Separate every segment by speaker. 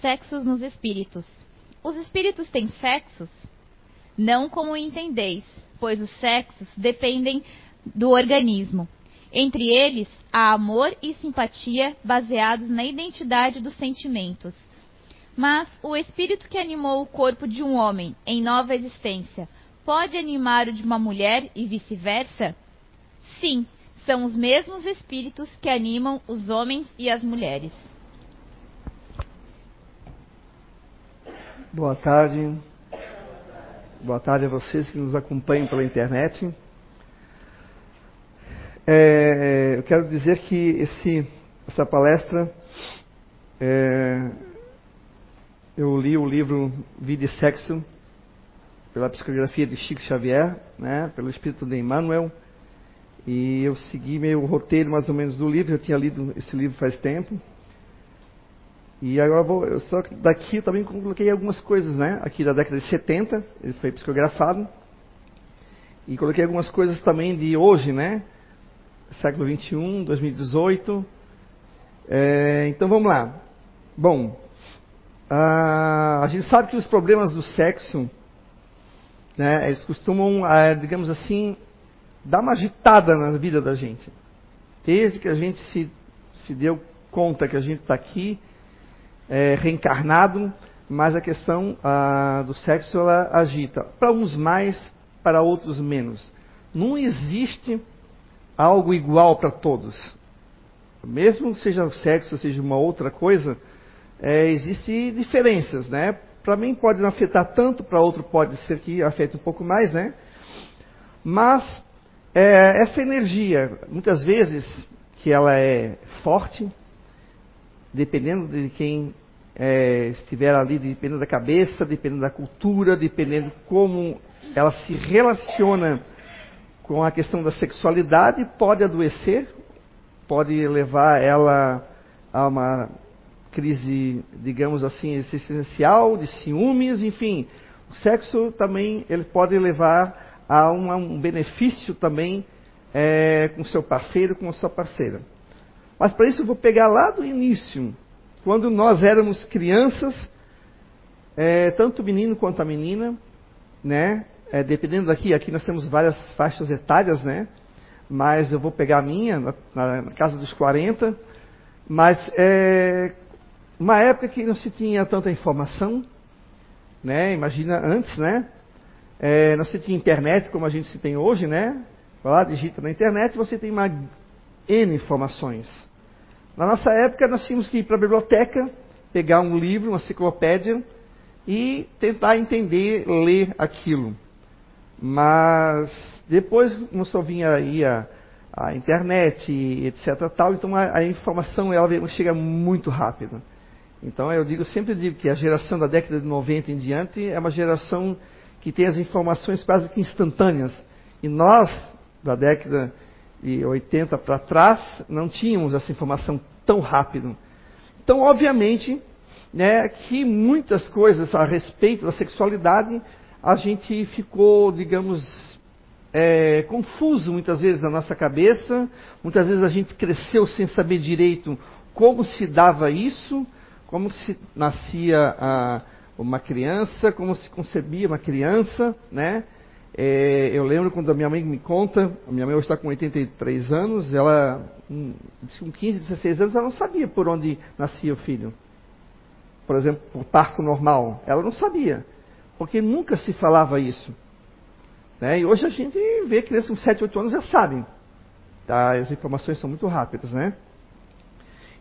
Speaker 1: Sexos nos espíritos. Os espíritos têm sexos? Não como entendeis, pois os sexos dependem do organismo. Entre eles, há amor e simpatia baseados na identidade dos sentimentos. Mas o espírito que animou o corpo de um homem em nova existência pode animar o de uma mulher e vice-versa? Sim, são os mesmos espíritos que animam os homens e as mulheres.
Speaker 2: Boa tarde. Boa tarde a vocês que nos acompanham pela internet. É, eu quero dizer que esse, essa palestra, é, eu li o livro Vida e Sexo, pela psicografia de Chico Xavier, né, pelo espírito de Emmanuel, e eu segui meu roteiro mais ou menos do livro, eu tinha lido esse livro faz tempo, e agora vou, eu só daqui eu também coloquei algumas coisas, né? Aqui da década de 70, ele foi psicografado. E coloquei algumas coisas também de hoje, né? Século 21, 2018. É, então vamos lá. Bom, a, a, gente sabe que os problemas do sexo, né? Eles costumam, digamos assim, dar uma agitada na vida da gente. Desde que a gente se, se deu conta que a gente está aqui é, reencarnado, mas a questão do sexo ela agita. Para uns mais, para outros menos. Não existe algo igual para todos. Mesmo seja o sexo, seja uma outra coisa, é, existem diferenças, né? Para mim pode não afetar tanto, para outro pode ser que afete um pouco mais, né? Mas é, essa energia, muitas vezes, que ela é forte, dependendo de quem é, estiver ali, dependendo da cabeça, dependendo da cultura, dependendo como ela se relaciona com a questão da sexualidade, pode adoecer, pode levar ela a uma crise, digamos assim, existencial, de ciúmes, enfim. O sexo também ele pode levar a uma, um benefício também é, com seu parceiro, com a sua parceira. Mas para isso eu vou pegar lá do início, quando nós éramos crianças, é, tanto o menino quanto a menina, né? É, dependendo daqui, aqui nós temos várias faixas etárias, né? Mas eu vou pegar a minha, na, na casa dos 40. Mas é uma época que não se tinha tanta informação, né? Imagina antes, né? É, não se tinha internet como a gente se tem hoje, né? Lá digita na internet você tem uma N informações. Na nossa época, nós tínhamos que ir para a biblioteca, pegar um livro, uma enciclopédia e tentar entender, ler aquilo. Mas depois começou a vir aí a, a internet, etc. Tal, então a, a, informação ela chega muito rápido. Então eu digo, sempre digo que a geração da década de 90 em diante é uma geração que tem as informações quase que instantâneas. E nós, da década e 80 para trás, não tínhamos essa informação tão rápido. Então, obviamente, né, que muitas coisas a respeito da sexualidade a gente ficou, digamos, é, confuso muitas vezes na nossa cabeça. Muitas vezes a gente cresceu sem saber direito como se dava isso, como se nascia a, uma criança, como se concebia uma criança, né? É, eu lembro quando a minha mãe me conta, a minha mãe hoje está com 83 anos, ela, com 15, 16 anos, ela não sabia por onde nascia o filho. Por exemplo, por parto normal. Ela não sabia, porque nunca se falava isso. Né? E hoje a gente vê crianças com 7, 8 anos já sabem. Tá? As informações são muito rápidas, né?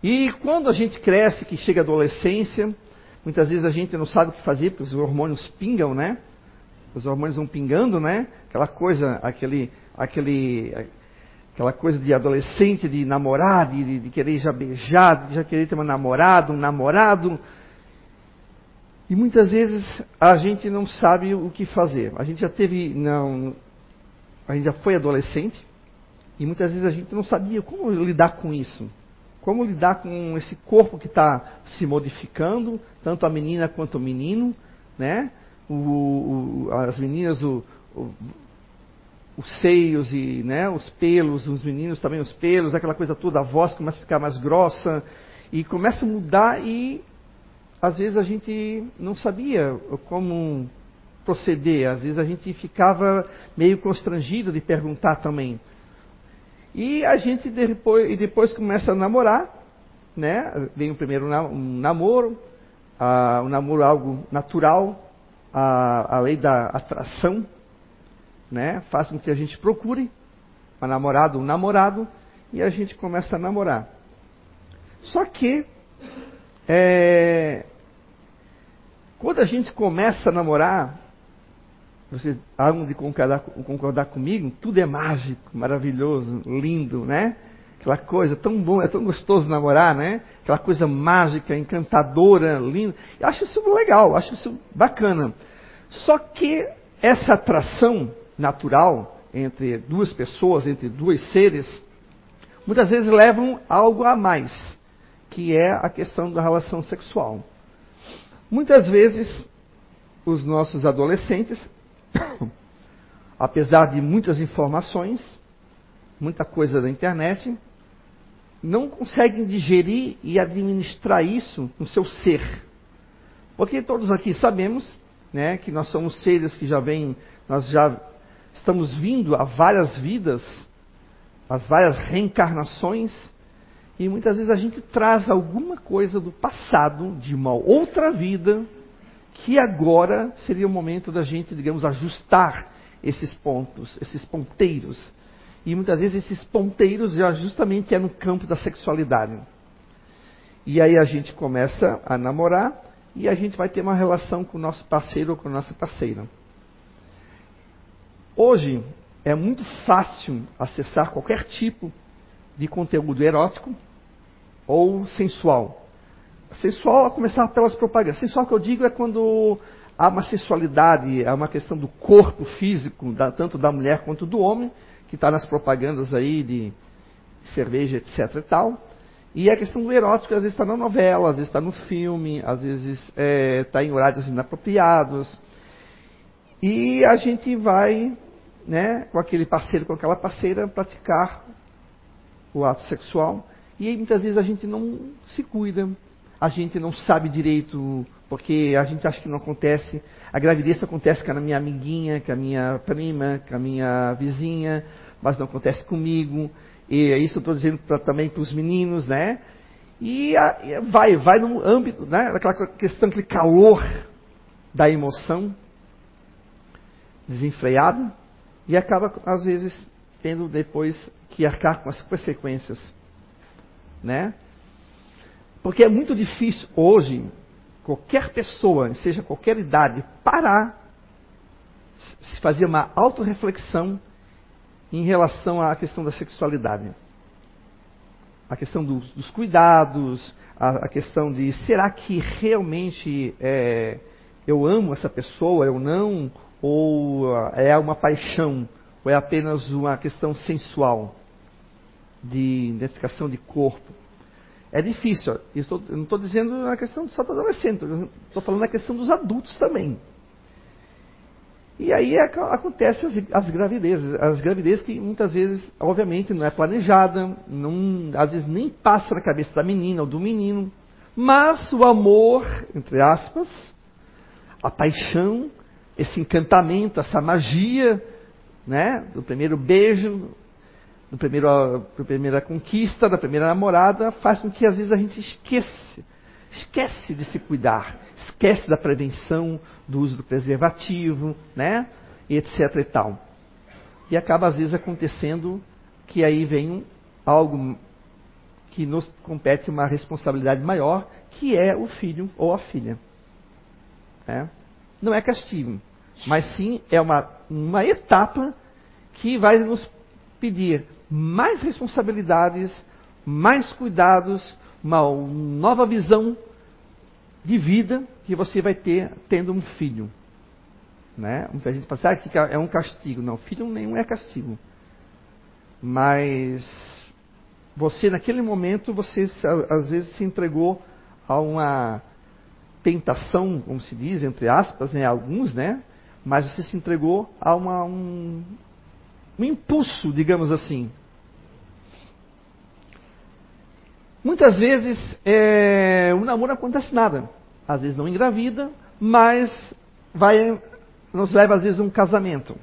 Speaker 2: E quando a gente cresce, que chega a adolescência, muitas vezes a gente não sabe o que fazer, porque os hormônios pingam, né? Os hormônios vão pingando, né? Aquela coisa, aquele, aquele, aquela coisa de adolescente, de namorar, de, de querer já beijar, de já querer ter uma namorada, um namorado. E muitas vezes a gente não sabe o que fazer. A gente já teve, não, a gente já foi adolescente e muitas vezes a gente não sabia como lidar com isso. Como lidar com esse corpo que está se modificando, tanto a menina quanto o menino, né? O, o, as meninas o, os seios e né, os pelos, os meninos também os pelos, aquela coisa toda, a voz começa a ficar mais grossa e começa a mudar e às vezes a gente não sabia como proceder, às vezes a gente ficava meio constrangido de perguntar também. E a gente depois, e depois começa a namorar, né? Vem o primeiro um namoro, a, um namoro algo natural, a, a lei da atração, né? Faz com que a gente procure uma namorada, um namorado, e a gente começa a namorar. Só que, é, quando a gente começa a namorar, vocês hão de concordar, concordar comigo, tudo é mágico, maravilhoso, lindo, né? Aquela coisa tão bom, é tão gostoso namorar, né? Aquela coisa mágica, encantadora, linda. Eu acho isso legal, acho isso bacana. Só que essa atração natural entre duas pessoas, entre dois seres, muitas vezes levam algo a mais, que é a questão da relação sexual. Muitas vezes, os nossos adolescentes, apesar de muitas informações, muita coisa da internet, não conseguem digerir e administrar isso no seu ser. Porque todos aqui sabemos né, que nós somos seres que já vêm, nós já estamos vindo a várias vidas, as várias reencarnações, e muitas vezes a gente traz alguma coisa do passado, de uma outra vida, que agora seria o momento da gente, digamos, ajustar esses pontos, esses ponteiros e muitas vezes esses ponteiros já justamente é no campo da sexualidade. E aí a gente começa a namorar e a gente vai ter uma relação com o nosso parceiro ou com a nossa parceira. Hoje é muito fácil acessar qualquer tipo de conteúdo erótico ou sensual. Sensual a começar pelas propagandas. Sensual que eu digo é quando há uma sensualidade, há uma questão do corpo físico, da, tanto da mulher quanto do homem, que está nas propagandas aí de cerveja, etc e tal. E a questão do erótico, às vezes está na novela, às vezes está no filme, às vezes está é, tá em horários inapropriados. E a gente vai, né, com aquele parceiro, com aquela parceira, praticar o ato sexual. E aí, muitas vezes a gente não se cuida, a gente não sabe direito, porque a gente acha que não acontece. A gravidez acontece com a minha amiguinha, com a minha prima, com a minha vizinha, mas não acontece comigo. E é isso eu estou dizendo pra, também para os meninos, né? E, a, e, vai, vai no âmbito, né? Daquela questão, aquele calor da emoção desenfreada e acaba, às vezes, tendo depois que arcar com as consequências, né? Porque é muito difícil hoje qualquer pessoa, seja qualquer idade, parar, se fazer uma autorreflexão em relação à questão da sexualidade. A questão dos, dos cuidados, a, a, questão de será que realmente é, eu amo essa pessoa, eu não, ou é uma paixão, ou é apenas uma questão sensual, de identificação de corpo. É difícil. Eu, estou, eu não estou dizendo na questão só do adolescente, estou falando na questão dos adultos também. E aí é, acontece as, as, gravidezes, as gravidezes que muitas vezes, obviamente, não é planejada, não, às vezes nem passa na cabeça da menina ou do menino, mas o amor, entre aspas, a paixão, esse encantamento, essa magia, né, do primeiro beijo, do primeiro, da primeira conquista, da primeira namorada, faz com que às vezes a gente esqueça esquece de se cuidar, esquece da prevenção, do uso do preservativo, né? E etc e tal. E acaba às vezes acontecendo que aí vem algo que nos compete uma responsabilidade maior, que é o filho ou a filha. Né? Não é castigo, mas sim é uma, uma etapa que vai nos pedir mais responsabilidades, mais cuidados, uma nova visão de vida que você vai ter tendo um filho. Né? Muita gente pensa assim, ah, que é um castigo. Não, filho nenhum é castigo. Mas você, naquele momento, você às vezes se entregou a uma tentação, como se diz, entre aspas, né, alguns, né? Mas você se entregou a uma, um, um impulso, digamos assim, Muitas vezes, é, o namoro não acontece nada. às vezes não engravida, mas vai, nos leva às vezes a um casamento.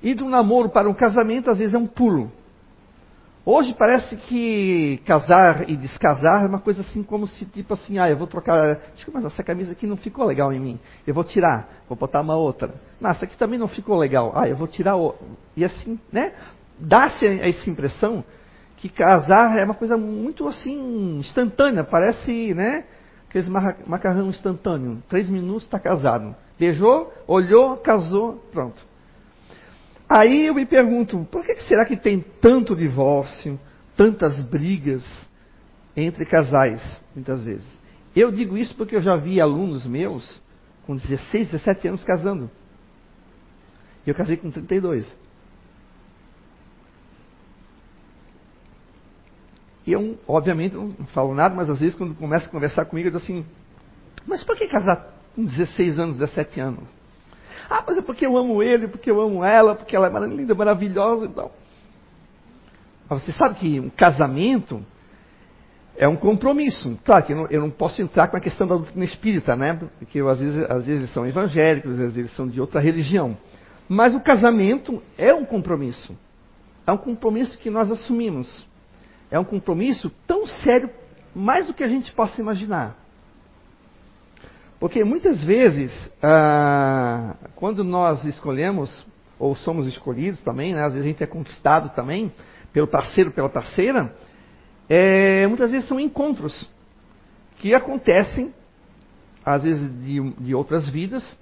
Speaker 2: E um namoro para um casamento, às vezes é um pulo. Hoje parece que casar e descasar é uma coisa assim como se, tipo assim, ah, eu vou trocar, mas essa camisa aqui não ficou legal em mim. Eu vou tirar, vou botar uma outra. Não, essa aqui também não ficou legal. Ah, eu vou tirar outra. E assim, né? Dá-se essa impressão que casar é uma coisa muito assim, instantânea, parece, né? Aqueles macarrão instantâneo. Três minutos está casado. Beijou, olhou, casou, pronto. Aí eu me pergunto, por que será que tem tanto divórcio, tantas brigas entre casais, muitas vezes? Eu digo isso porque eu já vi alunos meus com 16, 17 anos casando. Eu casei com 32. E eu, obviamente, não falo nada, mas às vezes quando começa a conversar comigo, eu digo assim, mas por que casar com 16 anos, 17 anos? Ah, mas é porque eu amo ele, porque eu amo ela, porque ela é linda, maravilhosa e tal. Mas você sabe que um casamento é um compromisso. Claro que eu não, eu não posso entrar com a questão da doutrina espírita, né? Porque eu, às, vezes, às vezes eles são evangélicos, às vezes eles são de outra religião. Mas o casamento é um compromisso. É um compromisso que nós assumimos. É um compromisso tão sério, mais do que a gente possa imaginar. Porque muitas vezes, ah, quando nós escolhemos, ou somos escolhidos também, né, às vezes a gente é conquistado também pelo parceiro, pela parceira, é, muitas vezes são encontros que acontecem, às vezes de, de outras vidas,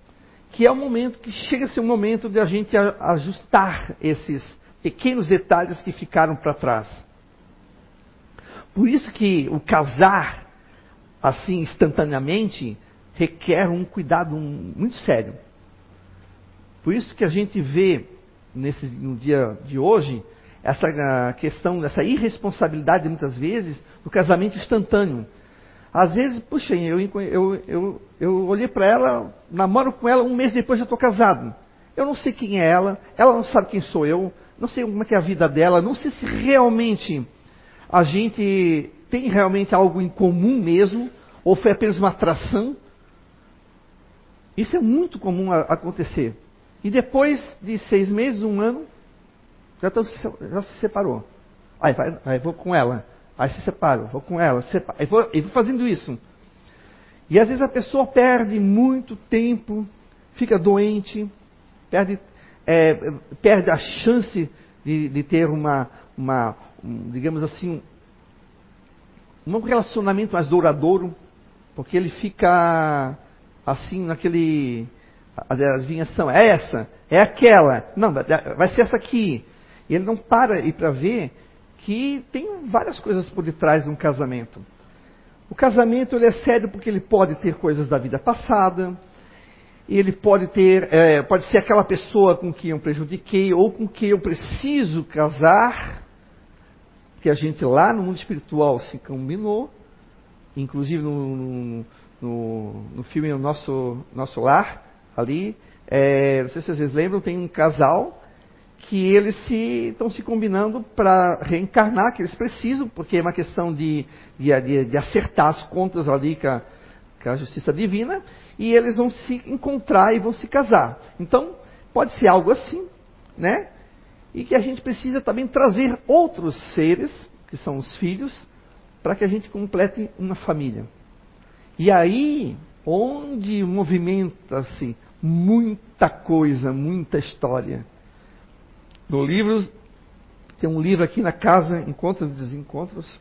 Speaker 2: que é o momento que chega a ser o momento de a gente ajustar esses pequenos detalhes que ficaram para trás. Por isso que o casar assim instantaneamente requer um cuidado muito sério. Por isso que a gente vê nesse, no dia de hoje essa questão, essa irresponsabilidade muitas vezes do casamento instantâneo. Às vezes, puxa, eu, eu, eu, eu olhei para ela, namoro com ela, um mês depois já estou casado. Eu não sei quem é ela, ela não sabe quem sou eu, não sei como é é a vida dela, não sei se realmente a gente tem realmente algo em comum mesmo, ou foi apenas uma atração. Isso é muito comum a, acontecer. E depois de seis meses, um ano, já, já se separou. Aí, vai, aí vou com ela. Aí se separo, vou com ela, separo, aí vou, vou fazendo isso. E às vezes a pessoa perde muito tempo, fica doente, perde, é, perde a chance de, de ter uma, uma um, digamos assim, um relacionamento mais douradouro, porque ele fica assim naquele. A adivinhação é essa, é aquela, não, vai ser essa aqui. E ele não para aí para ver que tem várias coisas por detrás de um casamento. O casamento ele é sério porque ele pode ter coisas da vida passada, ele pode ter, é, pode ser aquela pessoa com quem eu prejudiquei ou com quem eu preciso casar, que a gente lá no mundo espiritual se combinou, inclusive no, no, no, filme Nosso, Nosso Lar, ali, é, não sei se vocês lembram, tem um casal que eles se, estão se combinando para reencarnar, que eles precisam, porque é uma questão de, de, de acertar as contas ali com a, com a justiça divina, e eles vão se encontrar e vão se casar. Então, pode ser algo assim, né? E que a gente precisa também trazer outros seres, que são os filhos, para que a gente complete uma família. E aí, onde movimenta-se muita coisa, muita história. No livro, tem um livro aqui na casa, Encontros e Desencontros.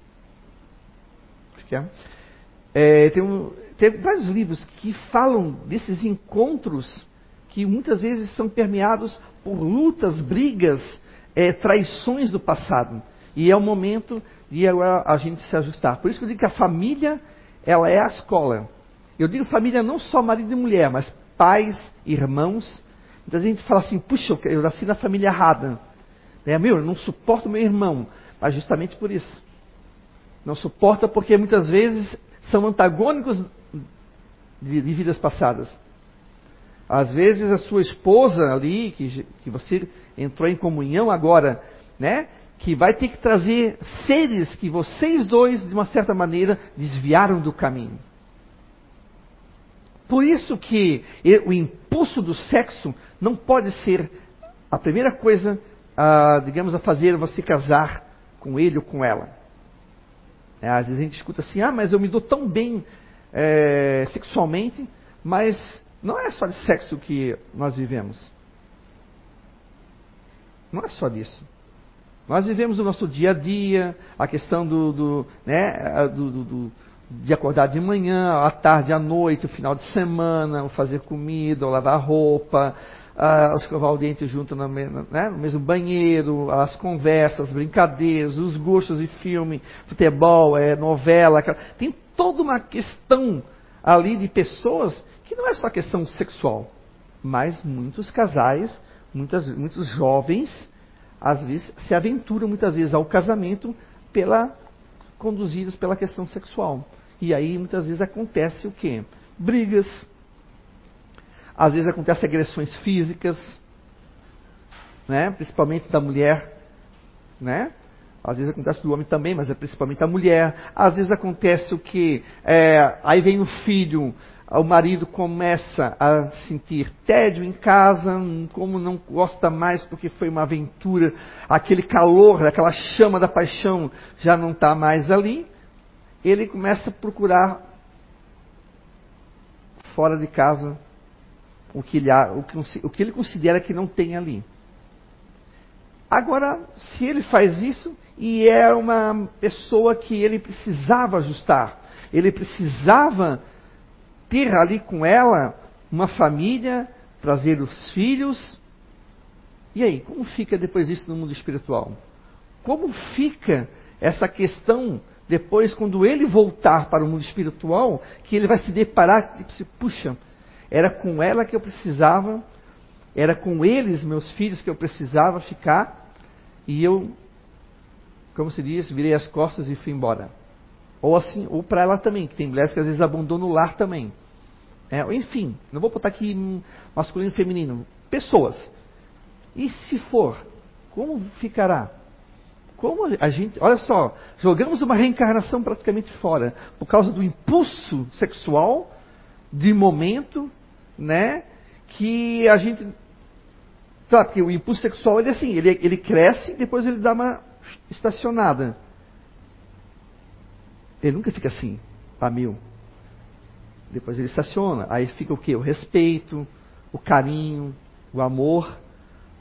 Speaker 2: Acho que é. é tem, um, tem vários livros que falam desses encontros que muitas vezes são permeados por lutas, brigas, é, traições do passado. E é o momento de agora a gente se ajustar. Por isso que eu digo que a família ela é a escola. Eu digo família não só marido e mulher, mas pais, irmãos. Muita gente fala assim, puxa, eu nasci na família errada. Né? Meu, eu não suporto meu irmão. Mas justamente por isso. Não suporta porque muitas vezes são antagônicos de, de vidas passadas. Às vezes a sua esposa ali, que, que você entrou em comunhão agora, né? que vai ter que trazer seres que vocês dois, de uma certa maneira, desviaram do caminho. Por isso que o impulso do sexo não pode ser a primeira coisa, a, digamos, a fazer você casar com ele ou com ela. É, às vezes a gente escuta assim, ah, mas eu me dou tão bem é, sexualmente, mas não é só de sexo que nós vivemos. Não é só disso. Nós vivemos o nosso dia a dia, a questão do, do, né, do, do, de acordar de manhã, à tarde, à noite, o final de semana, o fazer comida, o lavar roupa, uh, escovar o dente junto no, né, no mesmo banheiro, as conversas, as brincadeiras, os gostos de filme, futebol, é, novela. Tem toda uma questão ali de pessoas que não é só questão sexual, mas muitos casais, muitas, muitos jovens às vezes, se aventuram muitas vezes ao casamento pela, conduzidos pela questão sexual. E aí muitas vezes acontece o quê? Brigas. Às vezes acontece agressões físicas, né? principalmente da mulher, né? Às vezes acontece do homem também, mas é principalmente da mulher. Às vezes acontece o que? É, aí vem o filho, o marido começa a sentir tédio em casa, como não gosta mais porque foi uma aventura, aquele calor, aquela chama da paixão já não está mais ali, ele começa a procurar fora de casa o que, ele, o que, ele considera que não tem ali. Agora, se ele faz isso e é uma pessoa que ele precisava ajustar, ele precisava ter ali com ela uma família, trazer os filhos. E aí, como fica depois isso no mundo espiritual? Como fica essa questão depois, quando ele voltar para o mundo espiritual, que ele vai se deparar e se puxa, era com ela que eu precisava, era com eles, meus filhos, que eu precisava ficar, e eu, como se diz, virei as costas e fui embora. Ou assim, ou para ela também, que tem mulheres que às vezes abandonam o lar também. É, enfim, não vou botar aqui masculino e feminino. Pessoas. E se for, como ficará? Como a gente, olha só, jogamos uma reencarnação praticamente fora por causa do impulso sexual de momento, né? Que a gente, sabe, porque o impulso sexual ele é assim, ele, ele cresce, depois ele dá uma estacionada. Ele nunca fica assim, a mil. Depois ele estaciona. Aí fica o quê? O respeito, o carinho, o amor.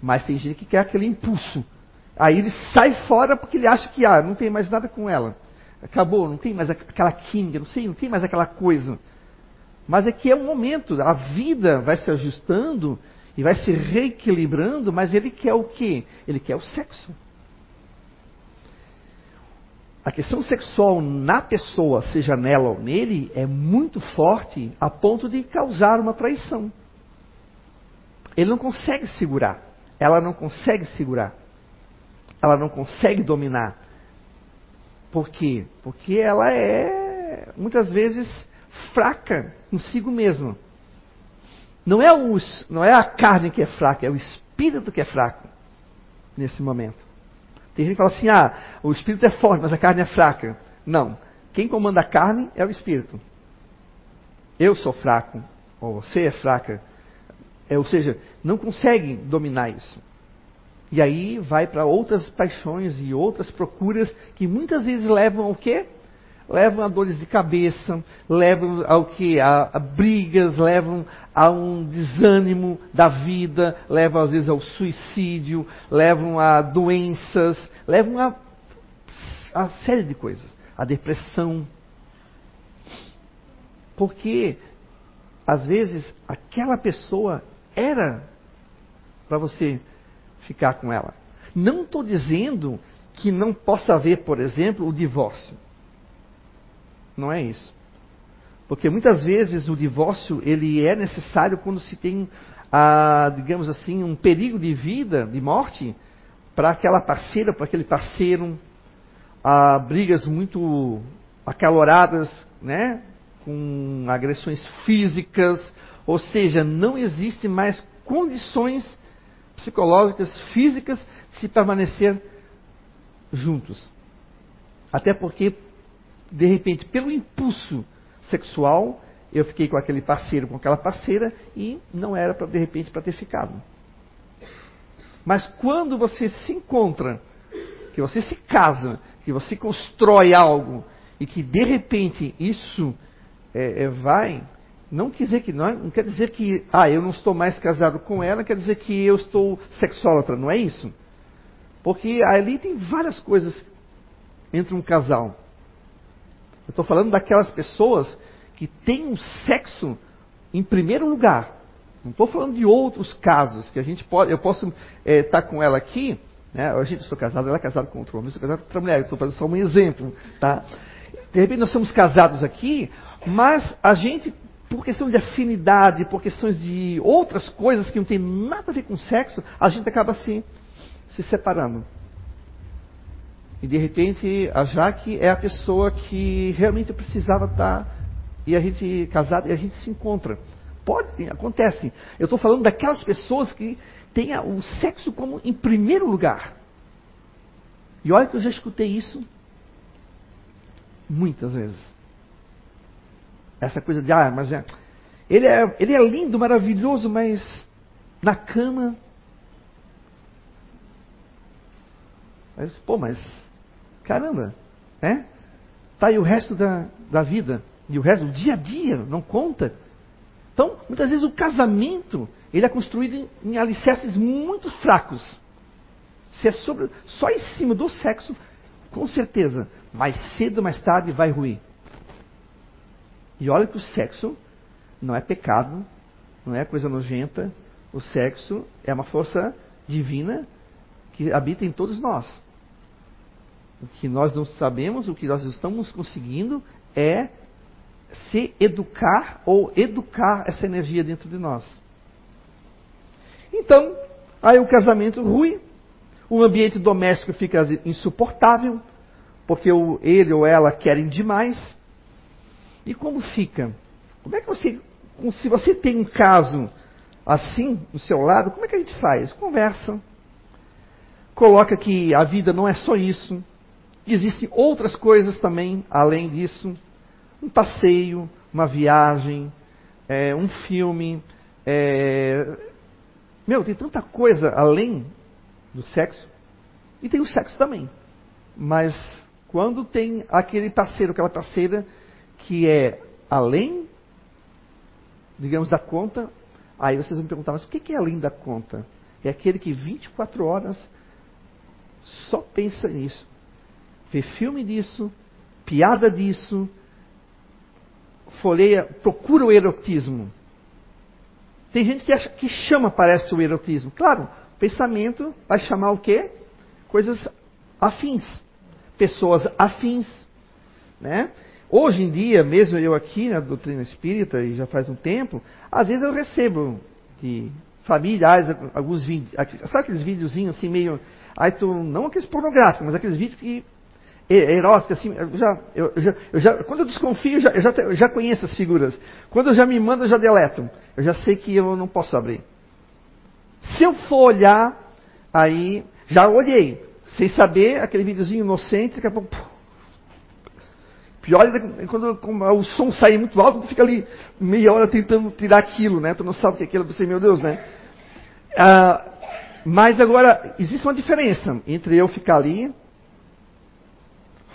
Speaker 2: Mas tem gente que quer aquele impulso. Aí ele sai fora porque ele acha que ah, não tem mais nada com ela. Acabou, não tem mais aquela química, não sei, não tem mais aquela coisa. Mas é que é um momento, a vida vai se ajustando e vai se reequilibrando, mas ele quer o quê? Ele quer o sexo a questão sexual na pessoa, seja nela ou nele, é muito forte a ponto de causar uma traição. Ele não consegue segurar. Ela não consegue segurar. Ela não consegue dominar. Por quê? Porque ela é, muitas vezes, fraca consigo mesma. Não é, o, não é a carne que é fraca, é o espírito que é fraco nesse momento. Tem gente que fala assim: ah, o espírito é forte, mas a carne é fraca. Não. Quem comanda a carne é o espírito. Eu sou fraco, ou você é fraca. É, ou seja, não consegue dominar isso. E aí vai para outras paixões e outras procuras que muitas vezes levam ao quê? Levam a dores de cabeça, levam ao que? A, a, brigas, levam a um desânimo da vida, levam às vezes ao suicídio, levam a doenças, levam a, a série de coisas, a depressão. Porque às vezes aquela pessoa era para você ficar com ela. Não estou dizendo que não possa haver, por exemplo, o divórcio. Não é isso. Porque muitas vezes o divórcio ele é necessário quando se tem, ah, digamos assim, um perigo de vida, de morte, para aquela parceira, para aquele parceiro, ah, brigas muito acaloradas, né? com agressões físicas, ou seja, não existe mais condições psicológicas, físicas, de se permanecer juntos. Até porque de repente, pelo impulso sexual, eu fiquei com aquele parceiro, com aquela parceira e não era para de repente para ter ficado. Mas quando você se encontra, que você se casa, que você constrói algo e que de repente isso é, é, vai, não quer dizer que não, não quer dizer que ah eu não estou mais casado com ela, quer dizer que eu estou sexólatra, não é isso? Porque ali tem várias coisas entre um casal. Eu estou falando daquelas pessoas que têm um sexo em primeiro lugar. Não estou falando de outros casos que a gente pode. Eu posso estar é, tá com ela aqui. Né? A gente estou casado, ela é casada com outro homem, eu estou casado com outra mulher. Estou fazendo só um exemplo, tá? De repente nós somos casados aqui, mas a gente, por questão de afinidade, por questões de outras coisas que não tem nada a ver com sexo, a gente acaba assim se separando. E de repente a Jaque é a pessoa que realmente precisava estar e a gente casado e a gente se encontra. Pode, acontece. Eu estou falando daquelas pessoas que têm o sexo como em primeiro lugar. E olha que eu já escutei isso muitas vezes. Essa coisa de, ah, mas é, ele, é, ele é lindo, maravilhoso, mas na cama. Mas, pô, mas Caramba, né? Tá aí o resto da, da vida e o resto do dia a dia não conta. Então, muitas vezes o casamento ele é construído em, em alicerces muito fracos. Se é sobre, só em cima do sexo, com certeza, mais cedo ou mais tarde vai ruir. E olha que o sexo não é pecado, não é coisa nojenta. O sexo é uma força divina que habita em todos nós. O que nós não sabemos, o que nós estamos conseguindo é se educar ou educar essa energia dentro de nós. Então, aí o casamento ruim, o ambiente doméstico fica insuportável, porque ele ou ela querem demais. E como fica? Como é que você, se você tem um caso assim do seu lado, como é que a gente faz? Conversa. Coloca que a vida não é só isso, existem outras coisas também além disso. Um passeio, uma viagem, é, um filme. É... Meu, tem tanta coisa além do sexo. E tem o sexo também. Mas quando tem aquele parceiro, aquela parceira que é além, digamos, da conta, aí vocês vão me perguntar, mas o que é além da conta? É aquele que 24 horas só pensa nisso vê filme disso, piada disso, folheia, procura o erotismo. Tem gente que, acha, que chama, parece, o erotismo. Claro, pensamento vai chamar o quê? Coisas afins. Pessoas afins. Né? Hoje em dia, mesmo eu aqui na doutrina espírita, e já faz um tempo, às vezes eu recebo de familiares alguns vídeos. Sabe aqueles videozinhos assim meio. Aí tu, não aqueles pornográficos, mas aqueles vídeos que erótica, assim, eu já, eu, já, eu já, quando eu desconfio, eu já, eu já, eu já conheço as figuras. Quando eu já me mando, eu já deleto. Eu já sei que eu não posso abrir. Se eu for olhar, aí, já olhei, sem saber, aquele videozinho inocente, daqui a pouco. Pior é quando o som sai muito alto, tu fica ali meia hora tentando tirar aquilo, né? Tu não sabe o que é aquilo, você, meu Deus, né? Ah, mas agora, existe uma diferença entre eu ficar ali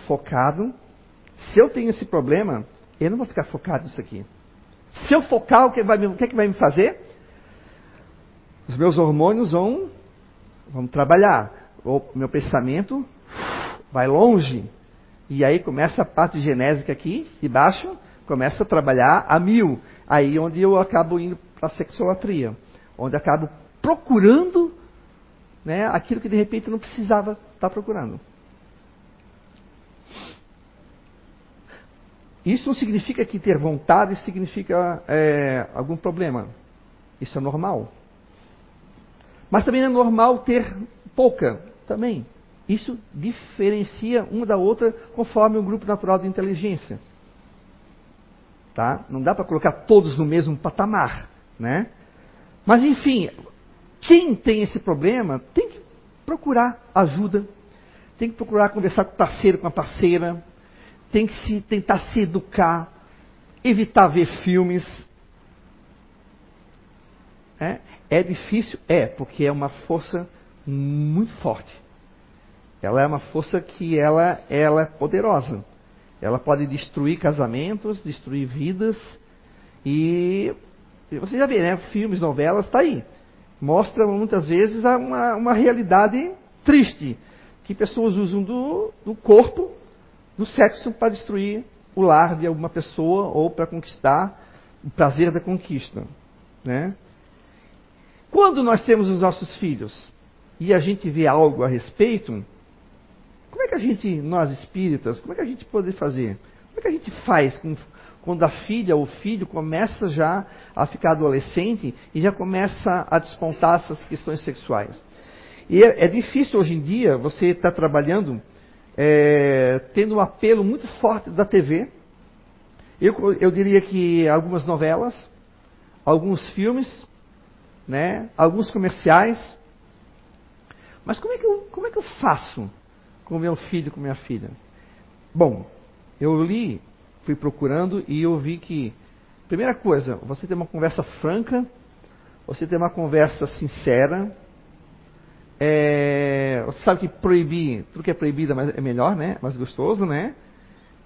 Speaker 2: focado. Se eu tenho esse problema, eu não vou ficar focado nisso aqui. Se eu focar, o que, vai, o que, é que vai me fazer? Os meus hormônios vão, vão trabalhar. O meu pensamento vai longe. E aí começa a parte genésica aqui, embaixo, começa a trabalhar a mil. Aí onde eu acabo indo para a sexolatria. Onde acabo procurando né, aquilo que de repente não precisava estar tá procurando. Isso não significa que ter vontade significa é, algum problema. Isso é normal. Mas também é normal ter pouca, também. Isso diferencia uma da outra conforme o grupo natural de inteligência. Tá? Não dá para colocar todos no mesmo patamar, né? Mas enfim, quem tem esse problema tem que procurar ajuda, tem que procurar conversar com o parceiro, com a parceira, tem que se, tentar se educar, evitar ver filmes. É, é difícil? É, porque é uma força muito forte. Ela é uma força que ela, ela é poderosa. Ela pode destruir casamentos, destruir vidas. E você já vê, né? Filmes, novelas, está aí. Mostra muitas vezes uma, uma realidade triste. Que pessoas usam do, do corpo, do sexo, para destruir o lar de alguma pessoa ou para conquistar o prazer da conquista. Né? Quando nós temos os nossos filhos e a gente vê algo a respeito, como é que a gente, nós espíritas, como é que a gente pode fazer? Como é que a gente faz com, quando a filha ou o filho começa já a ficar adolescente e já começa a despontar essas questões sexuais? E é, é difícil hoje em dia você estar tá trabalhando é, tendo um apelo muito forte da TV. Eu, eu diria que algumas novelas, alguns filmes, né, alguns comerciais. Mas como é que eu, como é que eu faço com meu filho, com minha filha? Bom, eu li, fui procurando e eu vi que, primeira coisa, você tem uma conversa franca, você tem uma conversa sincera, é, você sabe que proibir, tudo que é proibido é melhor, né? Mais gostoso, né?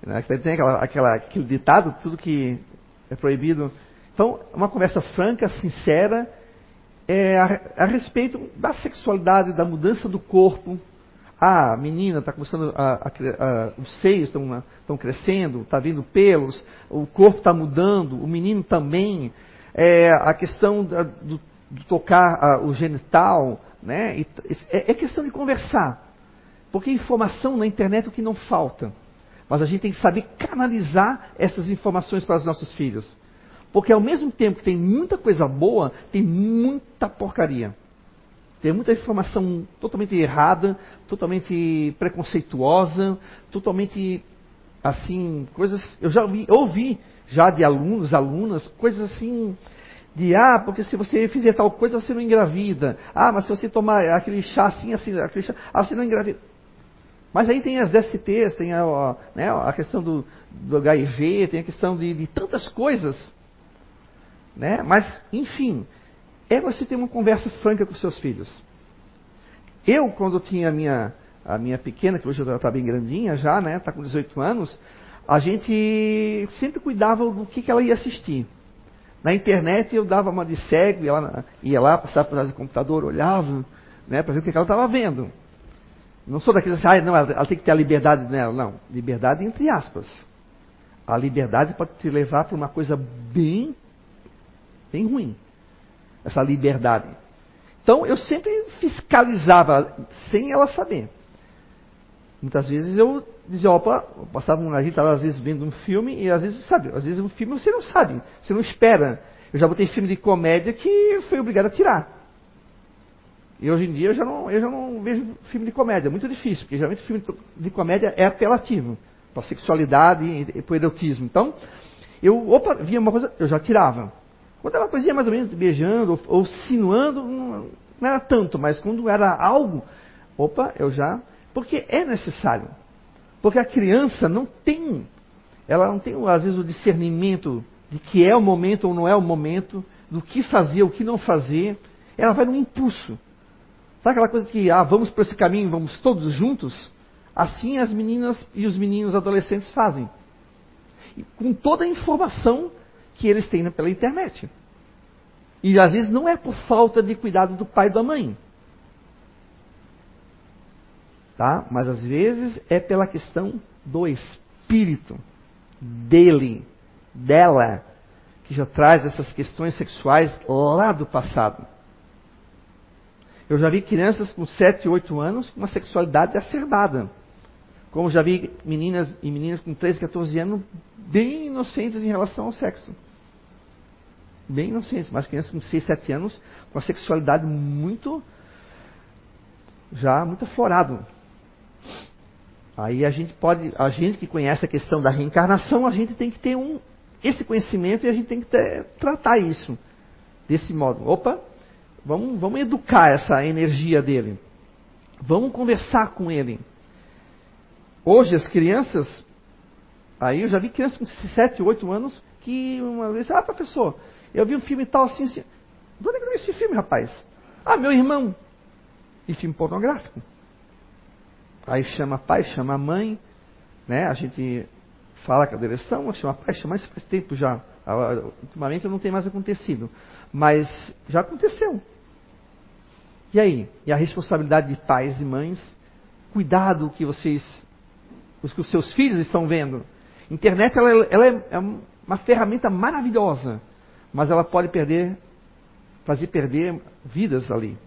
Speaker 2: né? Tem aquela, aquela, aquele ditado, tudo que é proibido. Então, uma conversa franca, sincera, é, a, a, respeito da sexualidade, da mudança do corpo. Ah, a menina está começando, a, a, os seios estão crescendo, está vindo pelos, o corpo está mudando, o menino também. É, a questão da, do, do, tocar o genital, né? É, é questão de conversar. Porque informação na internet é o que não falta. Mas a gente tem que saber canalizar essas informações para os nossos filhos. Porque ao mesmo tempo que tem muita coisa boa, tem muita porcaria. Tem muita informação totalmente errada, totalmente preconceituosa, totalmente assim, coisas. Eu já ouvi, ouvi já de alunos, alunas, coisas assim de ah, porque se você fizer tal coisa você não engravida. Ah, mas se você tomar aquele chá assim, assim, aquele chá, ah, você não engravida. Mas aí tem as DSTs, tem a, né, a questão do, do, HIV, tem a questão de, de tantas coisas. Né? Mas, enfim, é você ter uma conversa franca com seus filhos. Eu, quando tinha a minha, a minha pequena, que hoje ela está bem grandinha já, né? Está com 18 anos, a gente sempre cuidava do que, que ela ia assistir. Na internet eu dava uma de cego, ia lá, ia lá passava por trás do computador, olhava, né, para ver o que ela estava vendo. Não sou daqueles assim, ah, não, ela, ela, tem que ter a liberdade nela. Não, liberdade entre aspas. A liberdade pode te levar para uma coisa bem, bem ruim. Essa liberdade. Então eu sempre fiscalizava, sem ela saber. Muitas vezes eu dizia, opa, passava a gente estava às vezes vendo um filme e às vezes, sabe, às vezes um filme você não sabe, você não espera. Eu já botei filme de comédia que fui obrigado a tirar. E hoje em dia eu já não, eu já não vejo filme de comédia, é muito difícil, porque geralmente filme de comédia é apelativo para sexualidade e, para o erotismo. Então, eu, opa, via uma coisa, eu já tirava. Quando era uma coisinha mais ou menos beijando ou, ou sinuando, não, não era tanto, mas quando era algo, opa, eu já porque é necessário. Porque a criança não tem, ela não tem às vezes o discernimento de que é o momento ou não é o momento, do que fazer, o que não fazer. Ela vai no impulso. Sabe aquela coisa que, ah, vamos por esse caminho, vamos todos juntos? Assim as meninas e os meninos adolescentes fazem. E com toda a informação que eles têm pela internet. E às vezes não é por falta de cuidado do pai e da mãe tá? Mas às vezes é pela questão do espírito dele, dela, que já traz essas questões sexuais lá do passado. Eu já vi crianças com 7, 8 anos com uma sexualidade acerbada. Como já vi meninas e meninas com 13, 14 anos bem inocentes em relação ao sexo. Bem inocentes, mas crianças com 6, 7 anos com a sexualidade muito já muito aflorado. Aí a gente pode, a gente que conhece a questão da reencarnação, a gente tem que ter um, esse conhecimento e a gente tem que ter, tratar isso desse modo. Opa, vamos, vamos educar essa energia dele. Vamos conversar com ele. Hoje as crianças, aí eu já vi crianças com 7, 8 anos que uma vez, ah, professor, eu vi um filme tal assim, assim. De onde é que eu vi esse filme, rapaz? Ah, meu irmão. E filme pornográfico. Aí chama pai, chama mãe, né? A gente fala com a direção, chama pai, chama isso faz tempo já. Ultimamente não tem mais acontecido. Mas já aconteceu. E aí? E a responsabilidade de pais e mães? Cuidado que vocês, os que os seus filhos estão vendo. Internet ela, ela é, é uma ferramenta maravilhosa, mas ela pode perder, fazer perder vidas ali.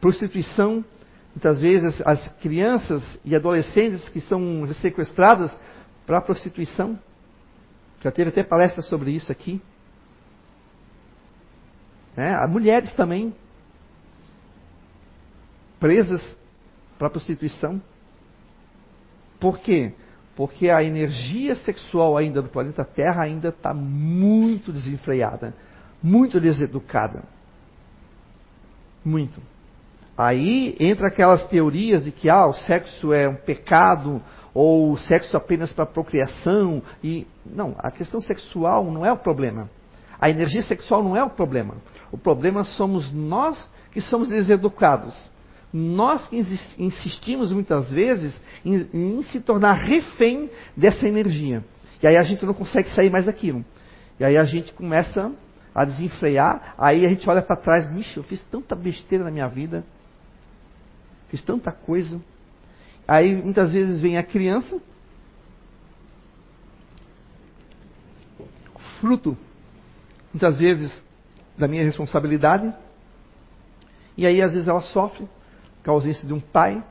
Speaker 2: Prostituição, muitas vezes as crianças e adolescentes que são sequestradas para a prostituição. Já teve até palestra sobre isso aqui. É, as mulheres também presas para a prostituição. Por quê? Porque a energia sexual ainda do planeta Terra ainda está muito desenfreada, muito deseducada. Muito. Aí entra aquelas teorias de que ah, o sexo é um pecado, ou o sexo apenas para procriação. E não, a questão sexual não é o problema. A energia sexual não é o problema. O problema somos nós que somos deseducados. Nós que insistimos muitas vezes em, em, se tornar refém dessa energia. E aí a gente não consegue sair mais daquilo. E aí a gente começa a desenfrear, aí a gente olha para trás, Vixe, eu fiz tanta besteira na minha vida, fiz tanta coisa. Aí muitas vezes vem a criança, fruto, muitas vezes, da minha responsabilidade, e aí às vezes ela sofre, com a ausência de um pai,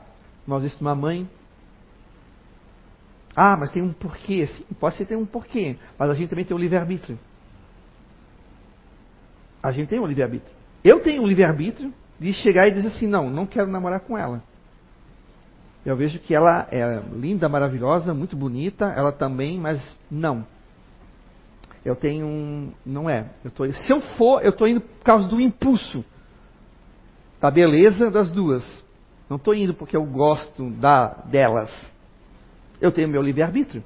Speaker 2: com a ausência de uma mãe. Ah, mas tem um porquê. Sim, pode ser ter um porquê, mas a gente também tem o livre-arbítrio. A gente tem o livre-arbítrio. Eu tenho o livre-arbítrio de chegar e dizer assim: não, não quero namorar com ela. Eu vejo que ela é linda, maravilhosa, muito bonita, ela também, mas não. Eu tenho um. Não é. Eu tô, se eu for, eu estou indo por causa do impulso da beleza das duas. Não estou indo porque eu gosto da, delas. Eu tenho meu livre-arbítrio.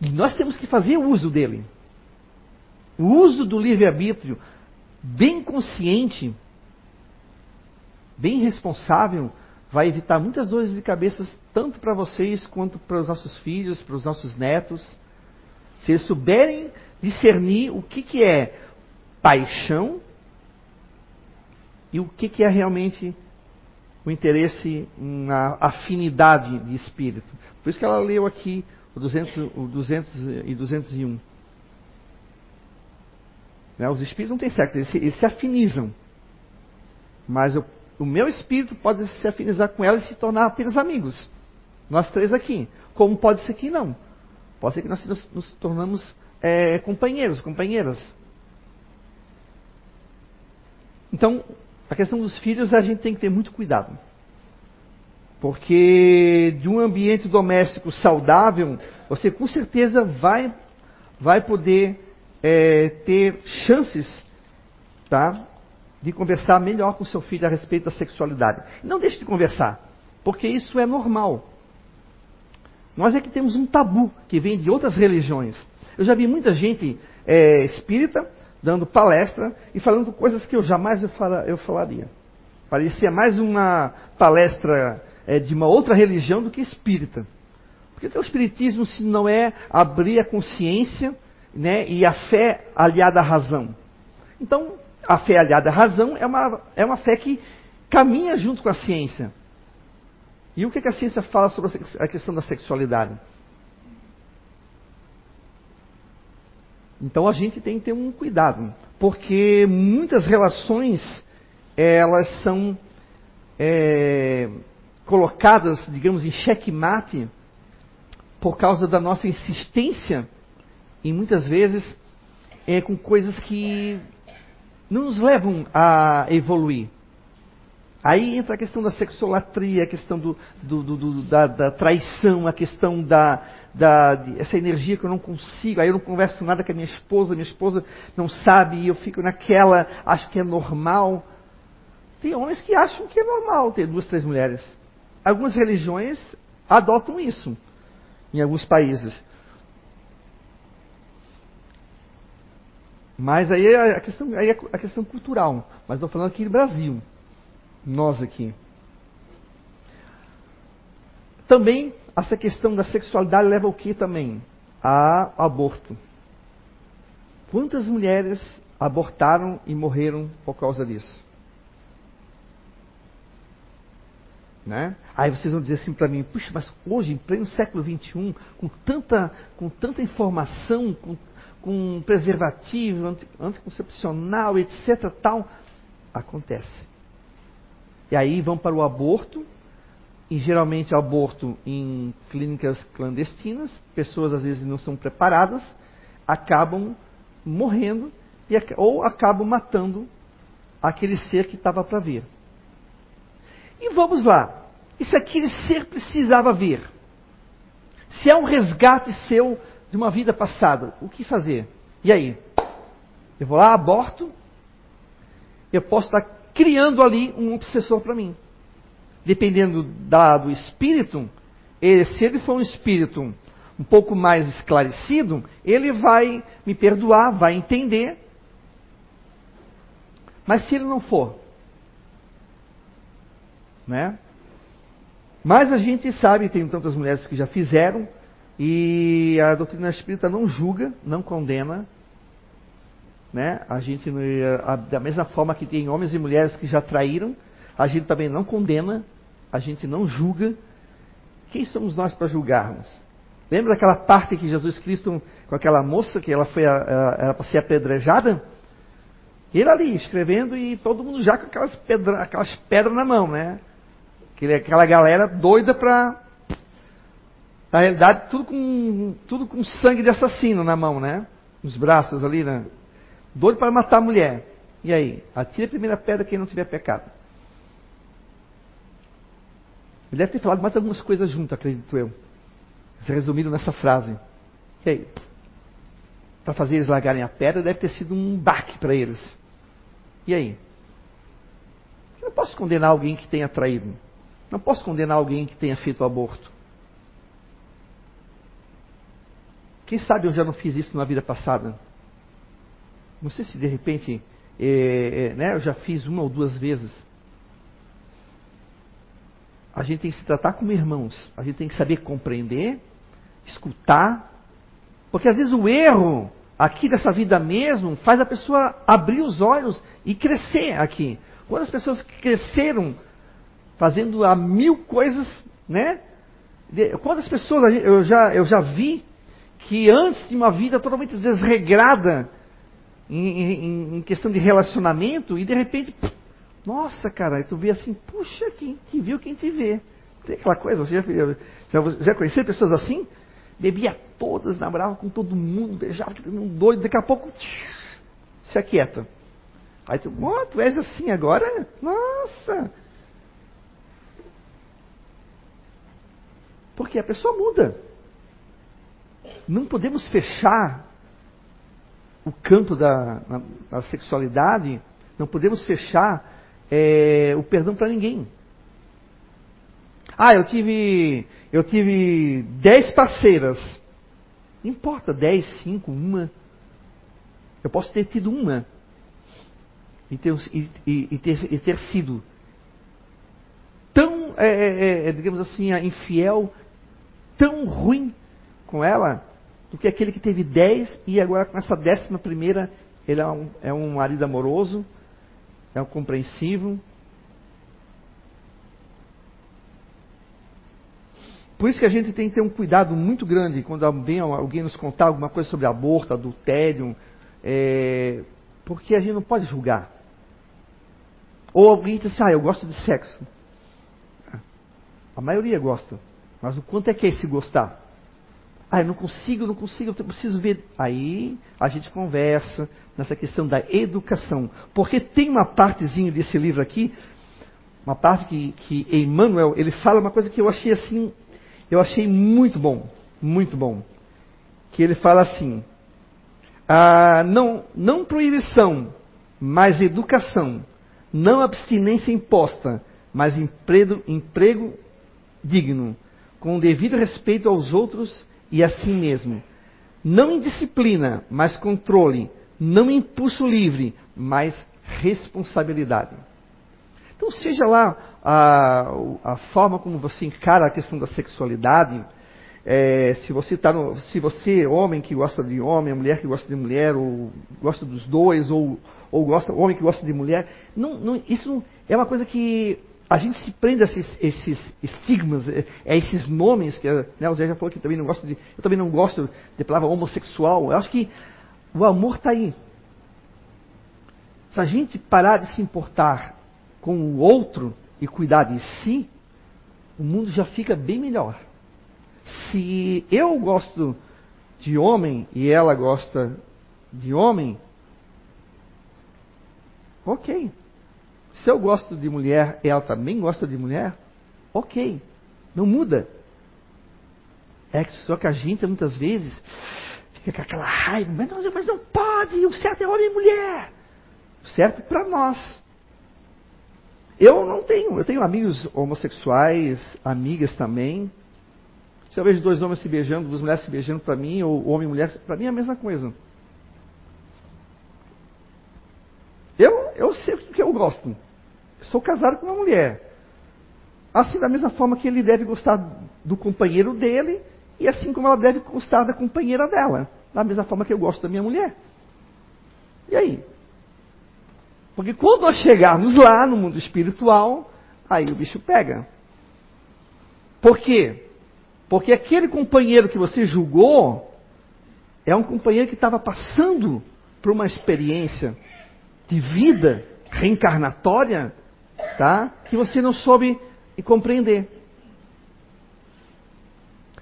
Speaker 2: E nós temos que fazer uso dele. O uso do livre-arbítrio, bem consciente, bem responsável, vai evitar muitas dores de cabeça, tanto para vocês quanto para os nossos filhos, para os nossos netos. Se eles souberem discernir o que, que é paixão e o que, que é realmente o interesse na afinidade de espírito. Por isso que ela leu aqui o 200, o 200 e 201. Né? Os espíritos não têm sexo, eles se, eles se afinizam. Mas eu, o meu espírito pode se afinizar com ela e se tornar apenas amigos. Nós três aqui. Como pode ser que não? Pode ser que nós nos, nos tornamos é, companheiros, companheiras. Então, a questão dos filhos a gente tem que ter muito cuidado. Porque de um ambiente doméstico saudável, você com certeza vai, vai poder é, ter chances tá, de conversar melhor com seu filho a respeito da sexualidade. Não deixe de conversar, porque isso é normal. Nós é que temos um tabu que vem de outras religiões. Eu já vi muita gente é, espírita dando palestra e falando coisas que eu jamais eu, fala, eu falaria. Parecia mais uma palestra é, de uma outra religião do que espírita. Porque o espiritismo se não é abrir a consciência né, e a fé aliada à razão. Então, a fé aliada à razão é uma, é uma fé que caminha junto com a ciência. E o que, que a ciência fala sobre a questão da sexualidade? Então a gente tem que ter um cuidado, porque muitas relações elas são é, colocadas, digamos, em xeque-mate por causa da nossa insistência e muitas vezes é com coisas que não nos levam a evoluir. Aí entra a questão da sexolatria, a questão do, do, do, da, da, traição, a questão da, da essa energia que eu não consigo. Aí eu não converso nada com a minha esposa, minha esposa não sabe e eu fico naquela, acho que é normal. Tem homens que acham que é normal ter duas, três mulheres. Algumas religiões adotam isso em alguns países. Mas aí é a questão, aí é a questão cultural. Mas estou falando aqui do Brasil. Nós aqui. Também, essa questão da sexualidade leva o que também? A aborto. Quantas mulheres abortaram e morreram por causa disso? Né? Aí vocês vão dizer assim para mim, puxa, mas hoje, em pleno século XXI, com tanta, com tanta informação, com, com preservativo, anticoncepcional, etc. tal, acontece. E aí vão para o aborto, e geralmente aborto em clínicas clandestinas, pessoas às vezes não são preparadas, acabam morrendo e, ou acabam matando aquele ser que estava para vir. E vamos lá. Isso aquele ser precisava vir. Se é um resgate seu de uma vida passada, o que fazer? E aí? Eu vou lá, aborto, eu posso estar criando ali um obsessor para mim. Dependendo do espírito, ele, se ele for um espírito um pouco mais esclarecido, ele vai me perdoar, vai entender. Mas se ele não for, né? Mas a gente sabe, tem tantas mulheres que já fizeram, e a doutrina espírita não julga, não condena. Né? A gente, da mesma forma que tem homens e mulheres que já traíram, a gente também não condena, a gente não julga. Quem somos nós para julgarmos? Lembra daquela parte que Jesus Cristo, com aquela moça que ela foi para ser apedrejada? Ele ali escrevendo e todo mundo já com aquelas, pedra, aquelas pedras na mão, né? Aquela galera doida para. Na realidade, tudo com, tudo com sangue de assassino na mão, né? Nos braços ali, né? Doido para matar a mulher. E aí? Atire a primeira pedra quem não tiver pecado. Ele deve ter falado mais algumas coisas junto, acredito eu. Se resumiram nessa frase. E aí? Para fazer eles largarem a pedra, deve ter sido um baque para eles. E aí? Eu não posso condenar alguém que tenha traído. Não posso condenar alguém que tenha feito aborto. Quem sabe eu já não fiz isso na vida passada? Não sei se de repente é, é, né, eu já fiz uma ou duas vezes. A gente tem que se tratar como irmãos. A gente tem que saber compreender, escutar. Porque às vezes o erro aqui dessa vida mesmo faz a pessoa abrir os olhos e crescer aqui. Quando as pessoas cresceram fazendo a mil coisas, né? Quantas pessoas eu já, eu já vi que antes de uma vida totalmente desregrada em, em, em questão de relacionamento e de repente, nossa, cara, tu vê assim, puxa, quem te viu, quem te vê. Tem aquela coisa, você já, já, já conheceu pessoas assim? Bebia todas, namorava com todo mundo, beijava um doido, daqui a pouco se aquieta. Aí tu, oh, tu és assim agora? Nossa, Porque a pessoa muda. Não podemos fechar o campo da, da sexualidade, não podemos fechar é, o perdão para ninguém. Ah, eu tive, eu tive dez parceiras. Não importa, dez, cinco, uma. Eu posso ter tido uma e ter, e, e ter, e ter sido tão, é, é, é digamos assim, infiel tão ruim com ela do que aquele que teve dez e agora com essa décima primeira ele é um, é um marido amoroso, é um compreensivo. Por isso que a gente tem que ter um cuidado muito grande quando vem alguém nos contar alguma coisa sobre aborto, adultério, é, porque a gente não pode julgar. Ou alguém diz assim, ah, eu gosto de sexo. A maioria gosta. Mas o quanto é que é esse gostar? Ah, eu não consigo, não consigo, eu preciso ver. Aí a gente conversa nessa questão da educação. Porque tem uma partezinha desse livro aqui, uma parte que, que Emmanuel, ele fala uma coisa que eu achei assim, eu achei muito bom, muito bom. Que ele fala assim, ah, não, não proibição, mas educação. Não abstinência imposta, mas emprego, emprego digno com o devido respeito aos outros e a si mesmo. Não indisciplina, mas controle, não impulso livre, mas responsabilidade. Então, seja lá a, a forma como você encara a questão da sexualidade, é, se você tá no, se você homem que gosta de homem, mulher que gosta de mulher, ou gosta dos dois, ou, ou gosta homem que gosta de mulher, não, não, isso é uma coisa que a gente se prende a esses, esses estigmas, a é, é esses nomes que né, o Zé já falou que também não gosta de, eu também não gosto de palavra homossexual. Eu acho que o amor está aí. Se a gente parar de se importar com o outro e cuidar de si, o mundo já fica bem melhor. Se eu gosto de homem e ela gosta de homem, ok. Se eu gosto de mulher e ela também gosta de mulher, ok. Não muda. É só que a gente muitas vezes fica com aquela raiva, mas não, mas não pode, o certo é homem e mulher. O certo para nós. Eu não tenho, eu tenho amigos homossexuais, amigas também. Se eu vejo dois homens se beijando, duas mulheres se beijando para mim, ou homem e mulher, para mim é a mesma coisa. Eu, eu sei o que eu gosto. Eu sou casado com uma mulher. Assim, da mesma forma que ele deve gostar do companheiro dele, e assim como ela deve gostar da companheira dela. Da mesma forma que eu gosto da minha mulher. E aí? Porque quando nós chegarmos lá no mundo espiritual, aí o bicho pega. Por quê? Porque aquele companheiro que você julgou é um companheiro que estava passando por uma experiência de vida reencarnatória, tá? Que você não soube compreender.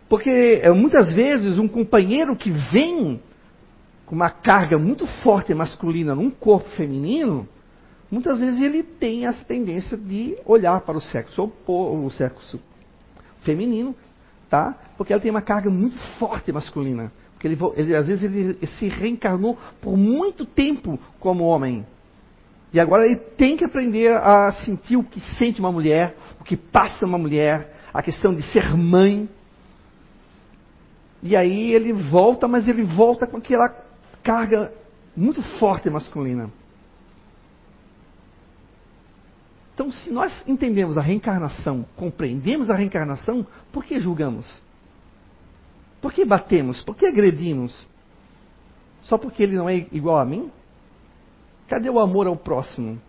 Speaker 2: Porque é, muitas vezes um companheiro que vem com uma carga muito forte masculina num corpo feminino, muitas vezes ele tem essa tendência de olhar para o sexo o sexo feminino, tá? Porque ela tem uma carga muito forte masculina. Porque ele, ele, às vezes ele se reencarnou por muito tempo como homem. E agora ele tem que aprender a sentir o que sente uma mulher, o que passa uma mulher, a questão de ser mãe. E aí ele volta, mas ele volta com aquela carga muito forte masculina. Então, se nós entendemos a reencarnação, compreendemos a reencarnação, por que julgamos? Por que batemos? Por que agredimos? Só porque ele não é igual a mim? Cadê o amor ao próximo?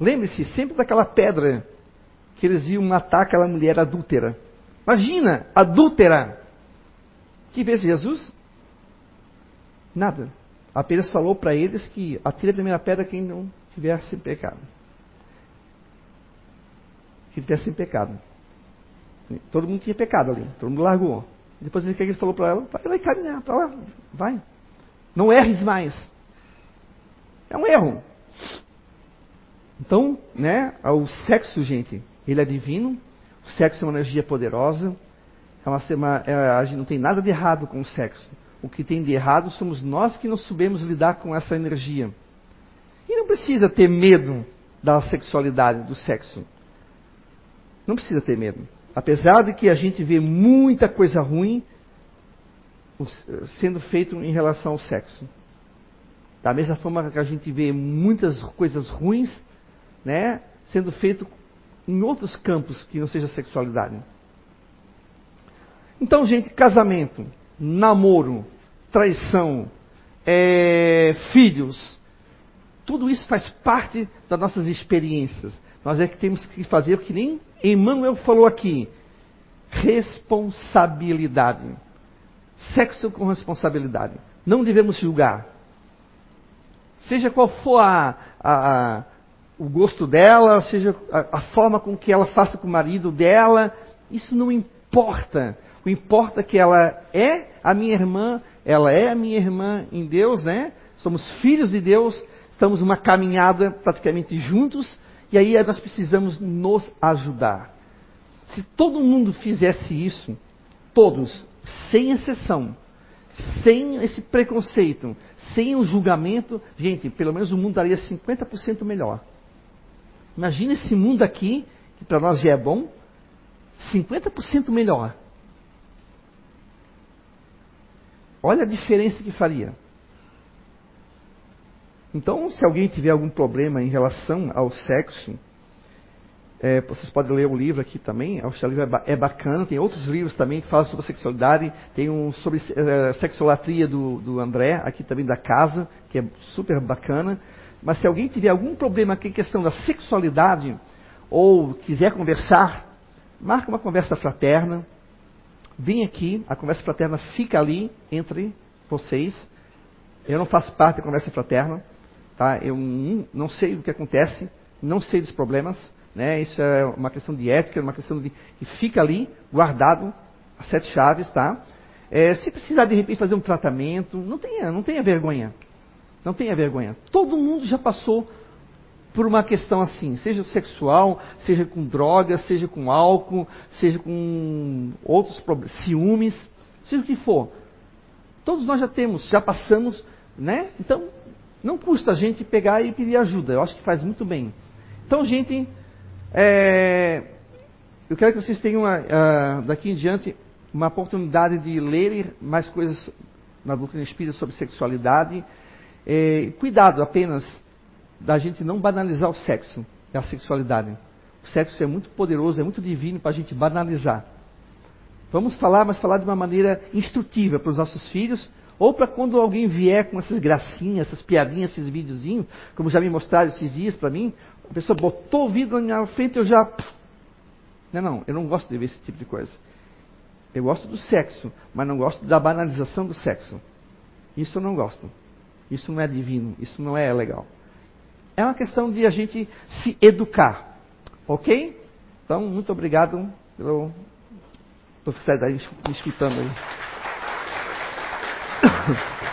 Speaker 2: Lembre-se sempre daquela pedra que eles iam matar aquela mulher adúltera. Imagina, adúltera! Que fez Jesus? Nada. Apenas falou para eles que atire a primeira pedra quem não tivesse pecado que tivesse pecado. Todo mundo tinha pecado ali, todo mundo largou. Depois ele, que ele falou para ela? Vai caminhar, para lá, vai. Não erres mais. É um erro. Então, né, o sexo, gente, ele é divino, o sexo é uma energia poderosa, é uma, uma, é, a gente não tem nada de errado com o sexo. O que tem de errado somos nós que não sabemos lidar com essa energia. E não precisa ter medo da sexualidade, do sexo. Não precisa ter medo. Apesar de que a gente vê muita coisa ruim sendo feito em relação ao sexo. Da mesma forma que a gente vê muitas coisas ruins, né, sendo feito em outros campos que não seja sexualidade. Então, gente, casamento, namoro, traição, é, filhos, tudo isso faz parte das nossas experiências. Nós é que temos que fazer o que nem Emmanuel falou aqui. Responsabilidade. Sexo com responsabilidade. Não devemos julgar. Seja qual for a, a, a, o gosto dela, seja a, forma com que ela faça com o marido dela, isso não importa. O importa é que ela é a minha irmã, ela é a minha irmã em Deus, né? Somos filhos de Deus, estamos numa caminhada praticamente juntos, e aí nós precisamos nos ajudar. Se todo mundo fizesse isso, todos, sem exceção, sem esse preconceito, sem o julgamento, gente, pelo menos o mundo estaria 50% melhor. Imagina esse mundo aqui, que para nós já é bom, 50% melhor. Olha a diferença que faria. Então, se alguém tiver algum problema em relação ao sexo, é, vocês podem ler o livro aqui também. O livro é, é bacana. Tem outros livros também que falam sobre sexualidade. Tem um sobre é, sexolatria do, do André, aqui também da casa, que é super bacana. Mas se alguém tiver algum problema aqui em questão da sexualidade, ou quiser conversar, marca uma conversa fraterna. Vem aqui, a conversa fraterna fica ali entre vocês. Eu não faço parte da conversa fraterna, tá? Eu não sei o que acontece, não sei dos problemas, né? Isso é uma questão de ética, uma questão de que fica ali guardado as sete chaves, tá? É, se precisar de repente fazer um tratamento, não tenha, não tenha vergonha, não tenha vergonha. Todo mundo já passou por uma questão assim, seja sexual, seja com drogas, seja com álcool, seja com outros problemas, ciúmes, seja o que for. Todos nós já temos, já passamos, né? Então, não custa a gente pegar e pedir ajuda. Eu acho que faz muito bem. Então, gente, é, eu quero que vocês tenham, uh, daqui em diante, uma oportunidade de lerem mais coisas na doutrina espírita sobre sexualidade. É, cuidado apenas da gente não banalizar o sexo a sexualidade. O sexo é muito poderoso, é muito divino para a gente banalizar. Vamos falar, mas falar de uma maneira instrutiva para os nossos filhos, ou para quando alguém vier com essas gracinhas, essas piadinhas, esses videozinhos, como já me mostraram esses dias para mim, a pessoa botou o vidro na minha frente, eu já. Não, não, eu não gosto de ver esse tipo de coisa. Eu gosto do sexo, mas não gosto da banalização do sexo. Isso eu não gosto. Isso não é divino, isso não é legal. É uma questão de a gente se educar. Ok? Então, muito obrigado pelo, por estar me escutando aí.